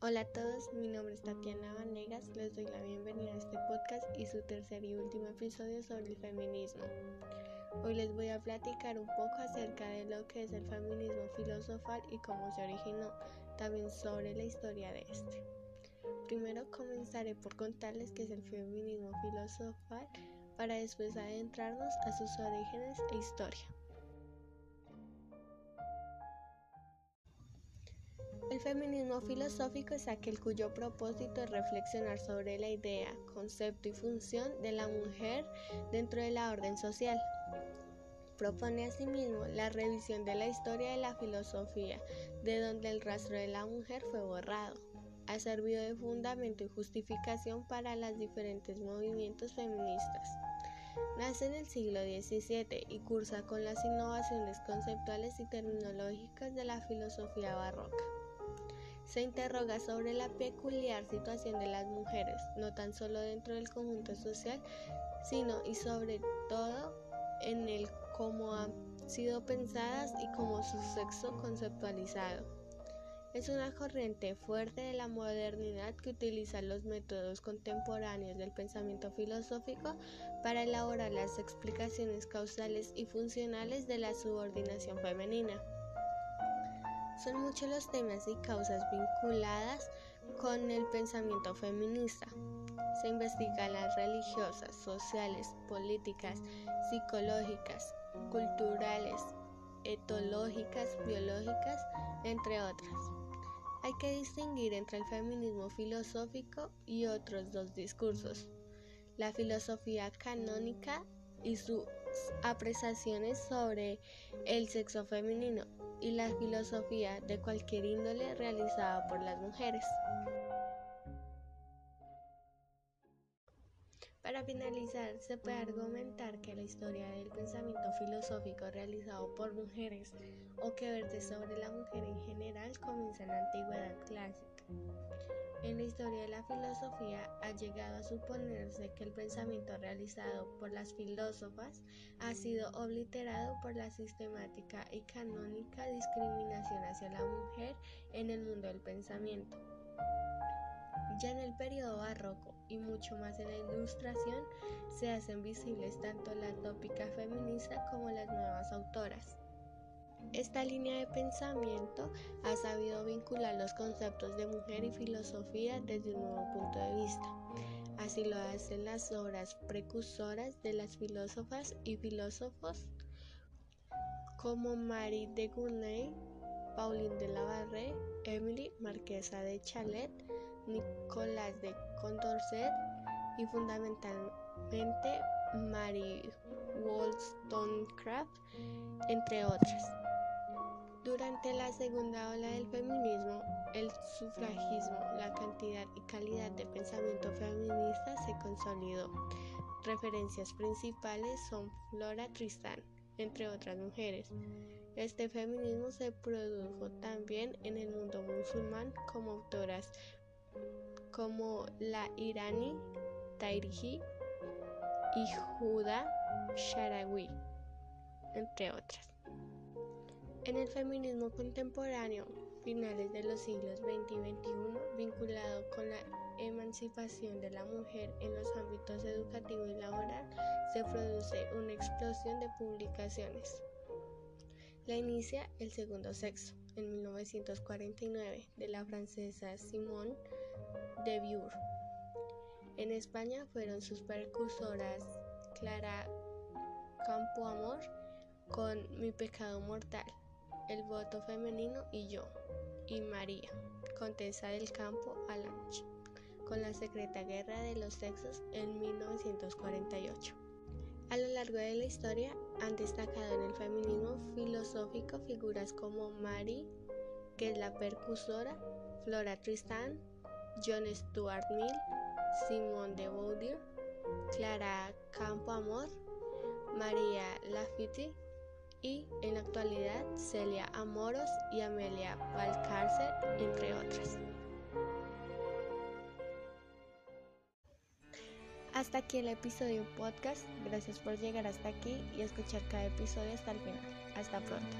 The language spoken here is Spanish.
Hola a todos, mi nombre es Tatiana Vanegas, les doy la bienvenida a este podcast y su tercer y último episodio sobre el feminismo. Hoy les voy a platicar un poco acerca de lo que es el feminismo filosofal y cómo se originó, también sobre la historia de este. Primero comenzaré por contarles qué es el feminismo filosofal para después adentrarnos a sus orígenes e historia. El feminismo filosófico es aquel cuyo propósito es reflexionar sobre la idea, concepto y función de la mujer dentro de la orden social. Propone asimismo la revisión de la historia de la filosofía, de donde el rastro de la mujer fue borrado. Ha servido de fundamento y justificación para los diferentes movimientos feministas. Nace en el siglo XVII y cursa con las innovaciones conceptuales y terminológicas de la filosofía barroca se interroga sobre la peculiar situación de las mujeres, no tan solo dentro del conjunto social, sino y sobre todo en el cómo han sido pensadas y cómo su sexo conceptualizado. Es una corriente fuerte de la modernidad que utiliza los métodos contemporáneos del pensamiento filosófico para elaborar las explicaciones causales y funcionales de la subordinación femenina. Son muchos los temas y causas vinculadas con el pensamiento feminista. Se investigan las religiosas, sociales, políticas, psicológicas, culturales, etológicas, biológicas, entre otras. Hay que distinguir entre el feminismo filosófico y otros dos discursos, la filosofía canónica y sus apreciaciones sobre el sexo femenino y la filosofía de cualquier índole realizada por las mujeres. Para finalizar, se puede argumentar que la historia del pensamiento filosófico realizado por mujeres o que verte sobre la mujer en general comienza en la antigüedad clásica. En la historia de la filosofía ha llegado a suponerse que el pensamiento realizado por las filósofas ha sido obliterado por la sistemática y canónica discriminación hacia la mujer en el mundo del pensamiento. Ya en el periodo barroco y mucho más en la ilustración se hacen visibles tanto la tópica feminista como las nuevas autoras. Esta línea de pensamiento ha sabido vincular los conceptos de mujer y filosofía desde un nuevo punto de vista. Así lo hacen las obras precursoras de las filósofas y filósofos como Marie de Gournay, Pauline de la Barre, Emily Marquesa de Chalet, Nicolás de Condorcet y fundamentalmente Mary Wollstonecraft, entre otras. Durante la segunda ola del feminismo, el sufragismo, la cantidad y calidad de pensamiento feminista se consolidó. Referencias principales son Flora Tristán, entre otras mujeres. Este feminismo se produjo también en el mundo musulmán como autoras como la Irani Tairihi y Juda Sharawi, entre otras. En el feminismo contemporáneo, finales de los siglos XX y XXI, vinculado con la emancipación de la mujer en los ámbitos educativo y laboral, se produce una explosión de publicaciones. La inicia El Segundo Sexo, en 1949, de la francesa Simone de Beauvoir. En España fueron sus precursoras Clara Campoamor con Mi pecado mortal el voto femenino y yo, y María, Contesa del Campo Alange, con la Secreta Guerra de los Sexos en 1948. A lo largo de la historia han destacado en el feminismo filosófico figuras como Marie, que es la percusora, Flora Tristan, John Stuart Mill, Simone de Beauvoir, Clara Campo Amor, María Lafitte, y en la actualidad Celia Amoros y Amelia Valcárcel, entre otras. Hasta aquí el episodio podcast. Gracias por llegar hasta aquí y escuchar cada episodio hasta el final. Hasta pronto.